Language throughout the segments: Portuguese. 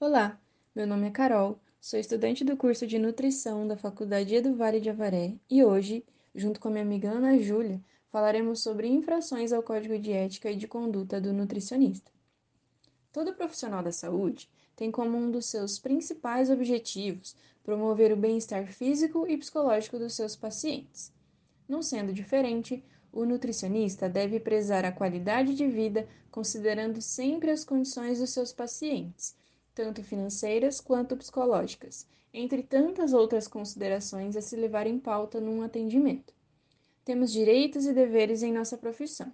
Olá, meu nome é Carol, sou estudante do curso de Nutrição da Faculdade Edu Vale de Avaré e hoje, junto com a minha amiga Ana Júlia, falaremos sobre infrações ao Código de Ética e de Conduta do Nutricionista. Todo profissional da saúde tem como um dos seus principais objetivos promover o bem-estar físico e psicológico dos seus pacientes. Não sendo diferente, o nutricionista deve prezar a qualidade de vida considerando sempre as condições dos seus pacientes tanto financeiras quanto psicológicas, entre tantas outras considerações a se levar em pauta num atendimento. Temos direitos e deveres em nossa profissão.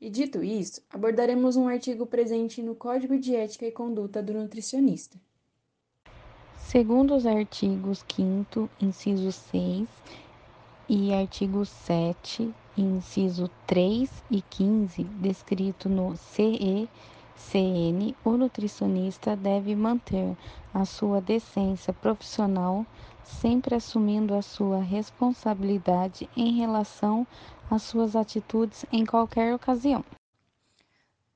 E dito isso, abordaremos um artigo presente no Código de Ética e Conduta do Nutricionista. Segundo os artigos 5 inciso 6 e artigo 7, inciso 3 e 15, descrito no CE CN, o nutricionista deve manter a sua decência profissional, sempre assumindo a sua responsabilidade em relação às suas atitudes em qualquer ocasião.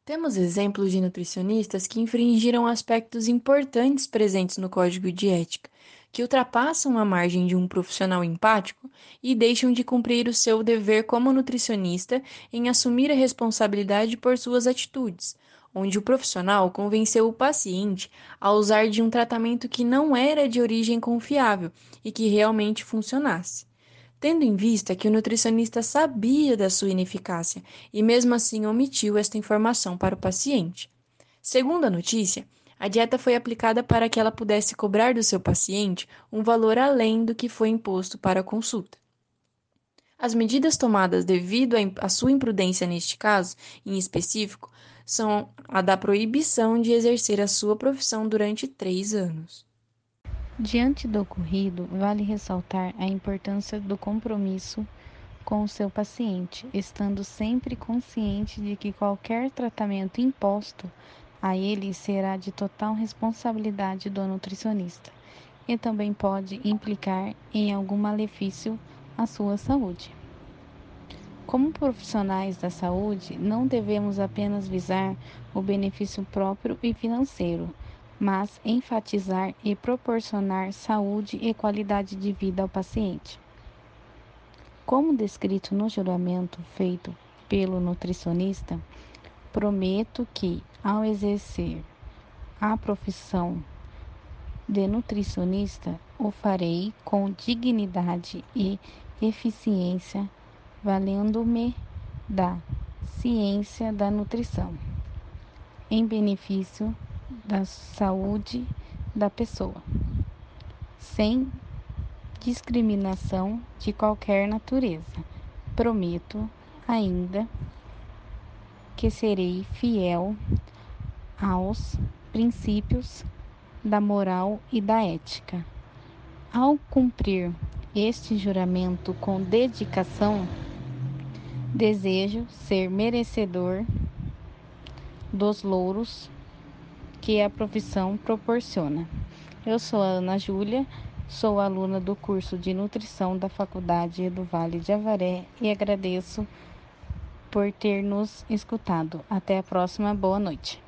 Temos exemplos de nutricionistas que infringiram aspectos importantes presentes no Código de Ética, que ultrapassam a margem de um profissional empático e deixam de cumprir o seu dever como nutricionista em assumir a responsabilidade por suas atitudes, onde o profissional convenceu o paciente a usar de um tratamento que não era de origem confiável e que realmente funcionasse. Tendo em vista que o nutricionista sabia da sua ineficácia e mesmo assim omitiu esta informação para o paciente. Segundo a notícia, a dieta foi aplicada para que ela pudesse cobrar do seu paciente um valor além do que foi imposto para a consulta. As medidas tomadas devido à sua imprudência neste caso, em específico, são a da proibição de exercer a sua profissão durante três anos. Diante do ocorrido, vale ressaltar a importância do compromisso com o seu paciente, estando sempre consciente de que qualquer tratamento imposto a ele será de total responsabilidade do nutricionista e também pode implicar em algum malefício à sua saúde. Como profissionais da saúde, não devemos apenas visar o benefício próprio e financeiro, mas enfatizar e proporcionar saúde e qualidade de vida ao paciente. Como descrito no juramento feito pelo nutricionista, prometo que, ao exercer a profissão de nutricionista, o farei com dignidade e eficiência, valendo-me da ciência da nutrição, em benefício da saúde da pessoa, sem discriminação de qualquer natureza. Prometo ainda que serei fiel aos princípios da moral e da ética. Ao cumprir este juramento com dedicação, desejo ser merecedor dos louros que a profissão proporciona. Eu sou a Ana Júlia, sou aluna do curso de nutrição da Faculdade do Vale de Avaré e agradeço por ter nos escutado. Até a próxima, boa noite.